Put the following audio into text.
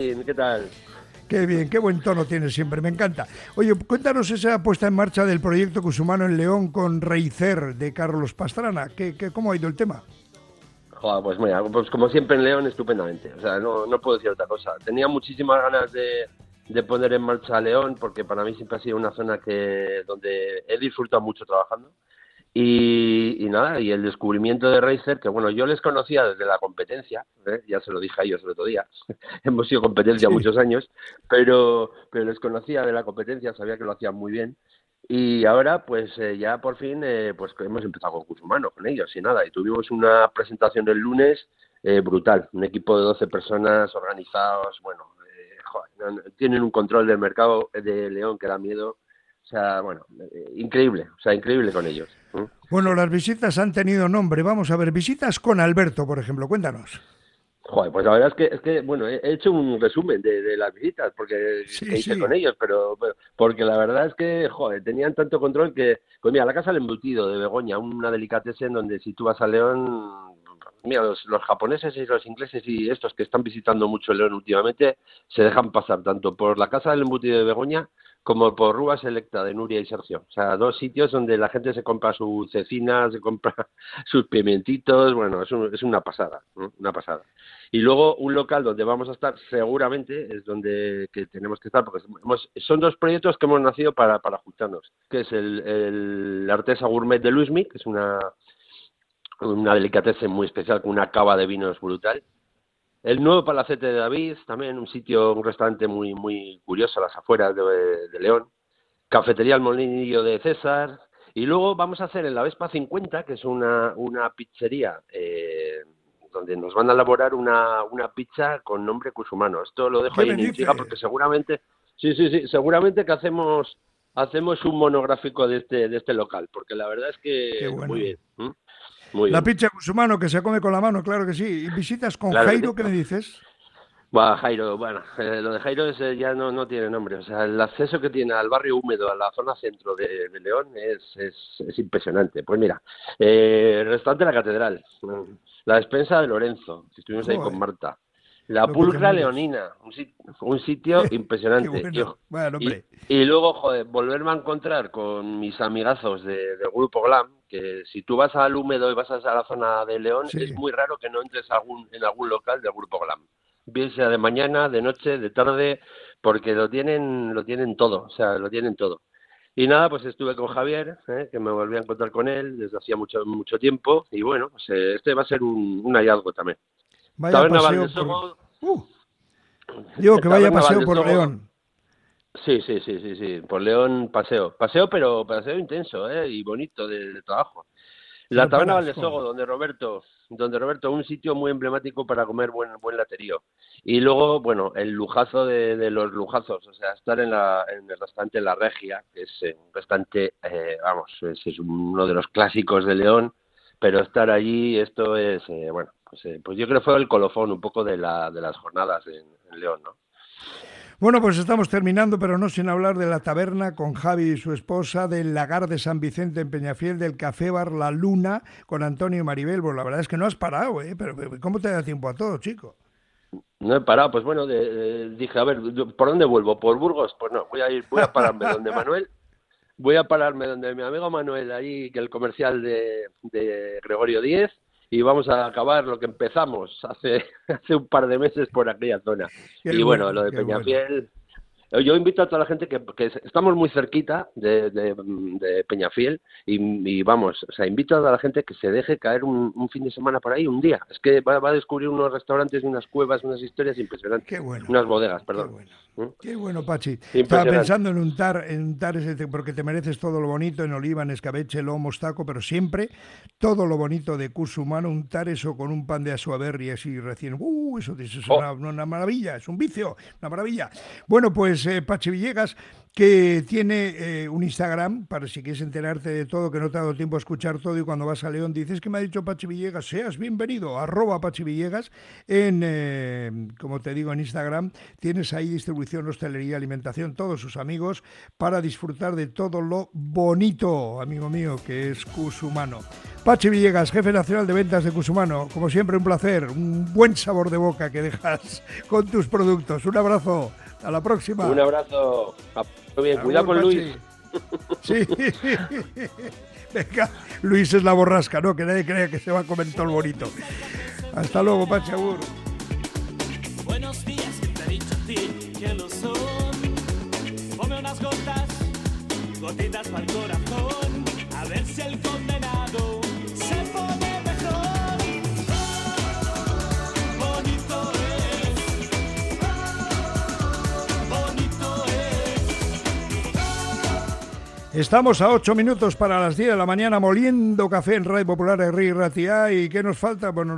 ¿Qué tal? Qué bien, qué buen tono tienes siempre, me encanta. Oye, cuéntanos esa puesta en marcha del proyecto Cusumano en León con Reicer de Carlos Pastrana. ¿Qué, qué, cómo ha ido el tema? Joder, pues mira, pues como siempre en León, estupendamente. O sea, no, no puedo decir otra cosa. Tenía muchísimas ganas de, de poner en marcha León porque para mí siempre ha sido una zona que donde he disfrutado mucho trabajando y, nada, y el descubrimiento de Racer, que bueno, yo les conocía desde la competencia, ¿eh? ya se lo dije a ellos el otro día, hemos sido competencia muchos años, pero, pero les conocía de la competencia, sabía que lo hacían muy bien, y ahora pues eh, ya por fin eh, pues hemos empezado con curso humano con ellos y nada, y tuvimos una presentación el lunes brutal, un equipo de 12 personas organizados, bueno, tienen un control del mercado de León que da miedo, o sea, bueno, increíble, o sea, increíble con ellos. Bueno, las visitas han tenido nombre. Vamos a ver, visitas con Alberto, por ejemplo. Cuéntanos. Joder, pues la verdad es que, es que bueno, he hecho un resumen de, las visitas porque hice con ellos, pero, porque la verdad es que, joder, tenían tanto control que, pues mira, la casa del embutido de Begoña, una delicatessen donde si tú vas a León, mira, los, los, japoneses y los ingleses y estos que están visitando mucho León últimamente se dejan pasar tanto por la casa del embutido de Begoña como por Rúa Selecta de Nuria y Sergio. O sea, dos sitios donde la gente se compra su cecina, se compra sus pimientitos, bueno, es, es una pasada, una pasada. Y luego un local donde vamos a estar seguramente es donde que tenemos que estar, porque son dos proyectos que hemos nacido para, para juntarnos, que es el, el Artesa Gourmet de Luismi, que es una, una delicatessen muy especial con una cava de vinos brutal, el nuevo Palacete de David, también un sitio, un restaurante muy muy curioso a las afueras de, León. Cafetería El Molinillo de César. Y luego vamos a hacer en la Vespa 50, que es una, una pizzería eh, donde nos van a elaborar una, una pizza con nombre cusumano. Esto lo dejo ahí en intriga porque seguramente, sí, sí, sí, seguramente que hacemos hacemos un monográfico de este de este local, porque la verdad es que muy bien la pizza mano que se come con la mano, claro que sí. ¿Y visitas con Jairo, qué me dices? Bueno, Jairo, bueno, eh, lo de Jairo es, eh, ya no, no tiene nombre. O sea, el acceso que tiene al barrio húmedo, a la zona centro de, León, es, es, impresionante. Pues mira, eh, el restaurante La Catedral, la despensa de Lorenzo, estuvimos ahí con Marta. La Pulcra Leonina, un sitio, impresionante. y, luego, joder, volverme a encontrar con mis amigazos de, del Grupo Glam, que si tú vas al húmedo y vas a la zona de León, es muy raro que no entres algún, en algún local del Grupo Glam. Bien sea de mañana, de noche, de tarde, porque lo tienen, lo tienen todo, o sea, lo tienen todo. Y nada, pues estuve con Javier, ¿eh? que me volví a encontrar con él desde hacía mucho mucho tiempo, y bueno, pues eh, este va a ser un, un hallazgo también. Vaya paseo por... Uh. digo que vaya paseo por León. Sí, sí, sí, sí, sí. Por León paseo. Paseo, pero paseo intenso, ¿eh? Y bonito de, trabajo. La taberna Valdesogo, donde Roberto, donde Roberto, un sitio muy emblemático para comer buen buen laterío. Y luego, bueno, el lujazo de, los lujazos, o sea, estar en, la, en el restaurante La Regia, que es eh, un restaurante, eh, vamos, es, uno de los clásicos de León, pero estar allí, esto es, eh, bueno, pues, eh, pues, yo creo que fue el colofón un poco de, la, de las jornadas en, León, ¿no? Bueno, pues estamos terminando, pero no sin hablar de la taberna con Javi y su esposa, del lagar de San Vicente en Peñafiel, del café bar La Luna con Antonio Maribel. Pues la verdad es que no has parado, ¿eh? Pero, ¿cómo te da tiempo a todo, chico? No he parado, pues bueno, dije, a ver, ¿por dónde vuelvo? ¿Por Burgos? Pues no, voy a ir, voy a pararme donde Manuel, voy a pararme donde mi amigo Manuel, ahí, que el comercial de, de Gregorio Díez, y vamos a acabar lo que empezamos hace, hace un par de meses por aquella zona. y bueno, lo de Peñafiel, yo invito a toda la gente que, estamos muy cerquita de, de, Peñafiel y, vamos, o sea, invito a la gente que se deje caer un, fin de semana por ahí, un día. Es que va, a descubrir unos restaurantes, unas cuevas, unas historias impresionantes. Qué bueno. Unas bodegas, perdón. Qué bueno. Qué bueno Pachi. Estaba pensando en untar, en untar ese, porque te mereces todo lo bonito en oliva, en escabeche, lomo, mostaco, pero siempre todo lo bonito de curso humano, untar eso con un pan de asuaberri así recién. ¡Uh! Eso, es oh. una, una maravilla, es un vicio, una maravilla. Bueno, pues es eh, Pachi Villegas, que tiene eh, un Instagram, para si quieres enterarte de todo, que no te ha dado tiempo a escuchar todo y cuando vas a León dices que me ha dicho Pachi Villegas, seas bienvenido, arroba Pachi Villegas, en, eh, como te digo, en Instagram, tienes ahí distribución, hostelería, alimentación, todos sus amigos, para disfrutar de todo lo bonito, amigo mío, que es Cusumano. Pachi Villegas, jefe nacional de ventas de Cusumano, como siempre un placer, un buen sabor de boca que dejas con tus productos. Un abrazo, a la próxima. Un abrazo. Bien, cuidado con Luis. Sí. Venga, Luis es la borrasca, ¿no? Que nadie crea que se va a comer todo el bonito. Hasta luego, Agur. Buenos días, que te he dicho a ti que lo son. Ponme unas gotas, gotitas para el corazón, a ver si el condenado Estamos a 8 minutos para las 10 de la mañana moliendo café en Radio Popular de Ri Ratia. ¿Y qué nos falta? Bueno,